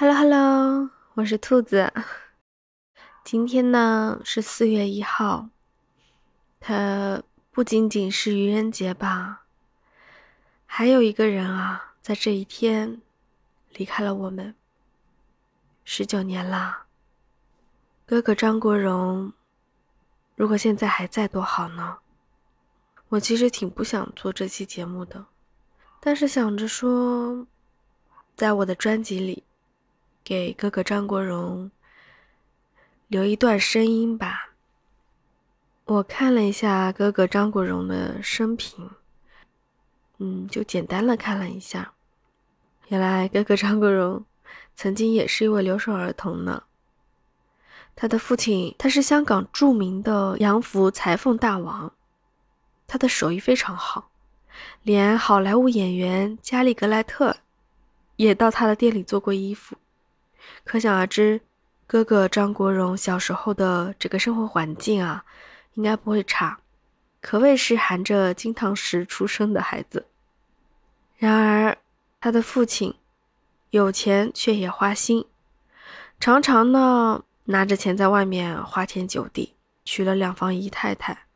Hello Hello，我是兔子。今天呢是四月一号，它不仅仅是愚人节吧，还有一个人啊，在这一天离开了我们，十九年啦。哥哥张国荣，如果现在还在多好呢？我其实挺不想做这期节目的，但是想着说，在我的专辑里。给哥哥张国荣留一段声音吧。我看了一下哥哥张国荣的生平，嗯，就简单的看了一下。原来哥哥张国荣曾经也是一位留守儿童呢。他的父亲他是香港著名的洋服裁缝大王，他的手艺非常好，连好莱坞演员加里格莱特也到他的店里做过衣服。可想而知，哥哥张国荣小时候的这个生活环境啊，应该不会差，可谓是含着金汤匙出生的孩子。然而，他的父亲有钱却也花心，常常呢拿着钱在外面花天酒地，娶了两房姨太太，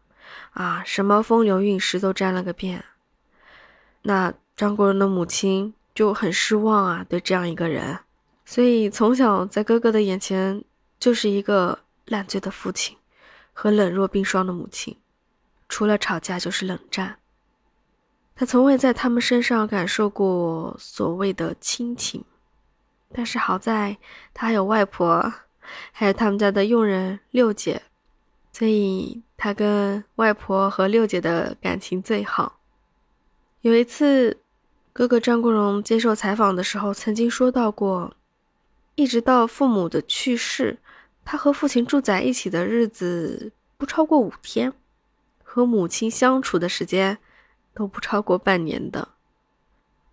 啊，什么风流韵事都沾了个遍。那张国荣的母亲就很失望啊，对这样一个人。所以从小在哥哥的眼前就是一个烂醉的父亲和冷若冰霜的母亲，除了吵架就是冷战。他从未在他们身上感受过所谓的亲情，但是好在他还有外婆，还有他们家的佣人六姐，所以他跟外婆和六姐的感情最好。有一次，哥哥张国荣接受采访的时候曾经说到过。一直到父母的去世，他和父亲住在一起的日子不超过五天，和母亲相处的时间都不超过半年的，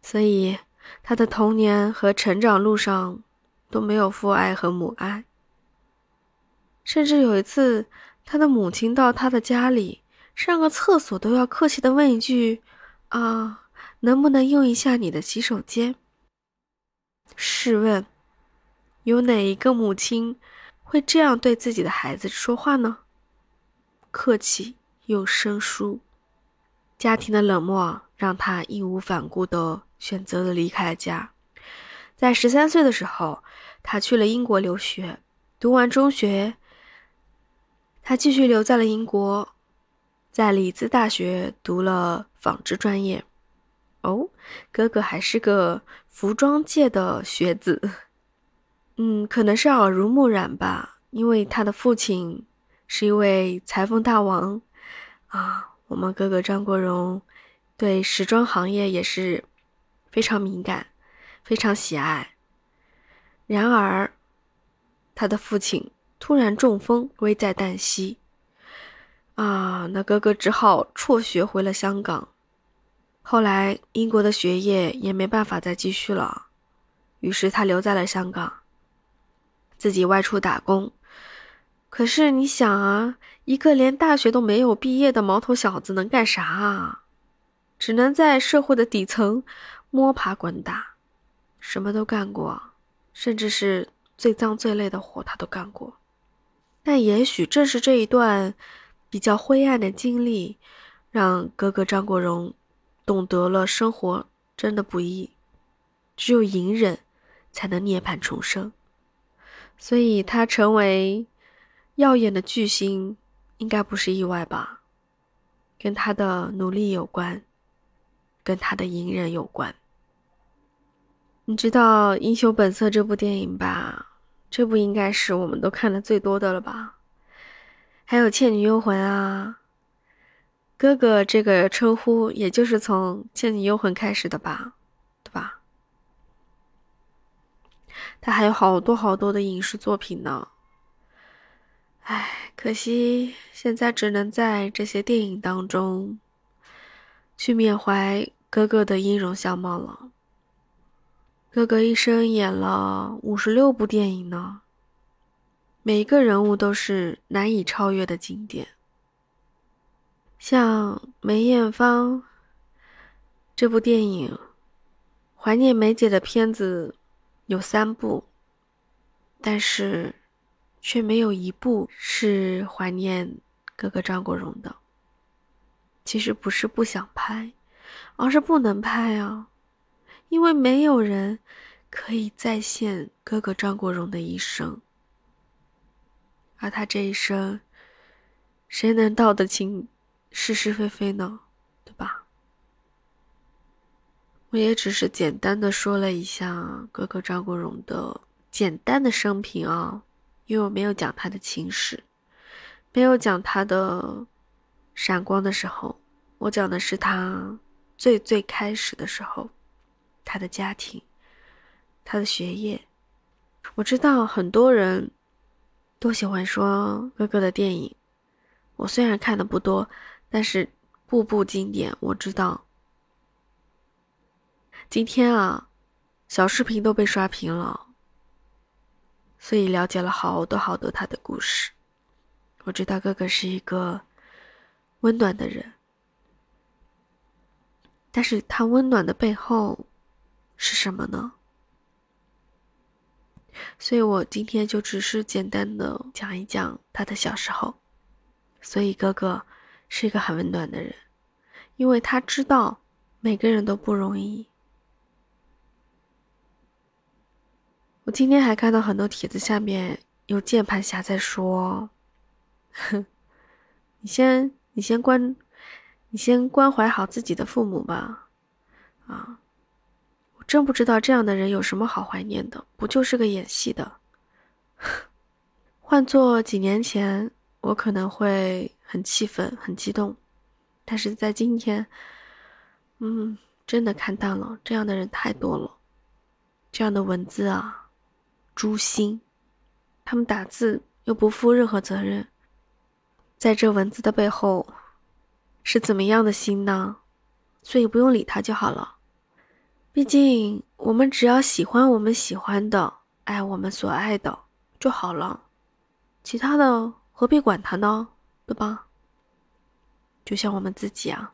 所以他的童年和成长路上都没有父爱和母爱。甚至有一次，他的母亲到他的家里上个厕所，都要客气的问一句：“啊，能不能用一下你的洗手间？”试问？有哪一个母亲会这样对自己的孩子说话呢？客气又生疏，家庭的冷漠让他义无反顾地选择了离开家。在十三岁的时候，他去了英国留学，读完中学，他继续留在了英国，在里兹大学读了纺织专业。哦，哥哥还是个服装界的学子。嗯，可能是耳濡目染吧，因为他的父亲是一位裁缝大王啊。我们哥哥张国荣对时装行业也是非常敏感，非常喜爱。然而，他的父亲突然中风，危在旦夕啊，那哥哥只好辍学回了香港。后来，英国的学业也没办法再继续了，于是他留在了香港。自己外出打工，可是你想啊，一个连大学都没有毕业的毛头小子能干啥啊？只能在社会的底层摸爬滚打，什么都干过，甚至是最脏最累的活他都干过。但也许正是这一段比较灰暗的经历，让哥哥张国荣懂得了生活真的不易，只有隐忍才能涅槃重生。所以他成为耀眼的巨星，应该不是意外吧？跟他的努力有关，跟他的隐忍有关。你知道《英雄本色》这部电影吧？这部应该是我们都看的最多的了吧？还有《倩女幽魂》啊，哥哥这个称呼也就是从《倩女幽魂》开始的吧？对吧？他还有好多好多的影视作品呢，唉，可惜现在只能在这些电影当中去缅怀哥哥的音容相貌了。哥哥一生演了五十六部电影呢，每一个人物都是难以超越的经典。像梅艳芳这部电影，怀念梅姐的片子。有三部，但是却没有一部是怀念哥哥张国荣的。其实不是不想拍，而是不能拍啊，因为没有人可以再现哥哥张国荣的一生，而他这一生，谁能道得清是是非非呢？对吧？我也只是简单的说了一下哥哥张国荣的简单的生平啊，因为我没有讲他的情史，没有讲他的闪光的时候，我讲的是他最最开始的时候，他的家庭，他的学业。我知道很多人都喜欢说哥哥的电影，我虽然看的不多，但是部部经典，我知道。今天啊，小视频都被刷屏了，所以了解了好多好多他的故事。我知道哥哥是一个温暖的人，但是他温暖的背后是什么呢？所以我今天就只是简单的讲一讲他的小时候。所以哥哥是一个很温暖的人，因为他知道每个人都不容易。我今天还看到很多帖子下面有键盘侠在说：“哼，你先你先关，你先关怀好自己的父母吧。”啊，我真不知道这样的人有什么好怀念的，不就是个演戏的？换做几年前，我可能会很气愤、很激动，但是在今天，嗯，真的看淡了。这样的人太多了，这样的文字啊。诛心，他们打字又不负任何责任，在这文字的背后是怎么样的心呢？所以不用理他就好了。毕竟我们只要喜欢我们喜欢的，爱我们所爱的就好了，其他的何必管他呢？对吧？就像我们自己啊，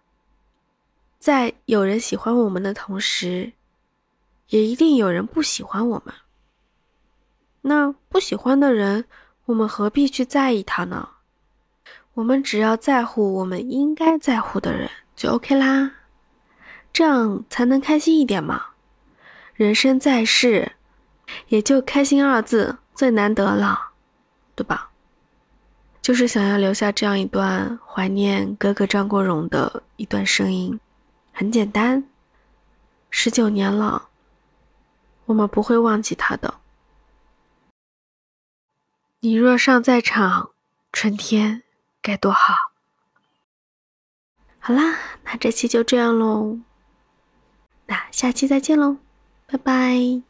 在有人喜欢我们的同时，也一定有人不喜欢我们。那不喜欢的人，我们何必去在意他呢？我们只要在乎我们应该在乎的人就 OK 啦，这样才能开心一点嘛。人生在世，也就开心二字最难得了，对吧？就是想要留下这样一段怀念哥哥张国荣的一段声音，很简单，十九年了，我们不会忘记他的。你若尚在场，春天该多好。好啦，那这期就这样喽，那下期再见喽，拜拜。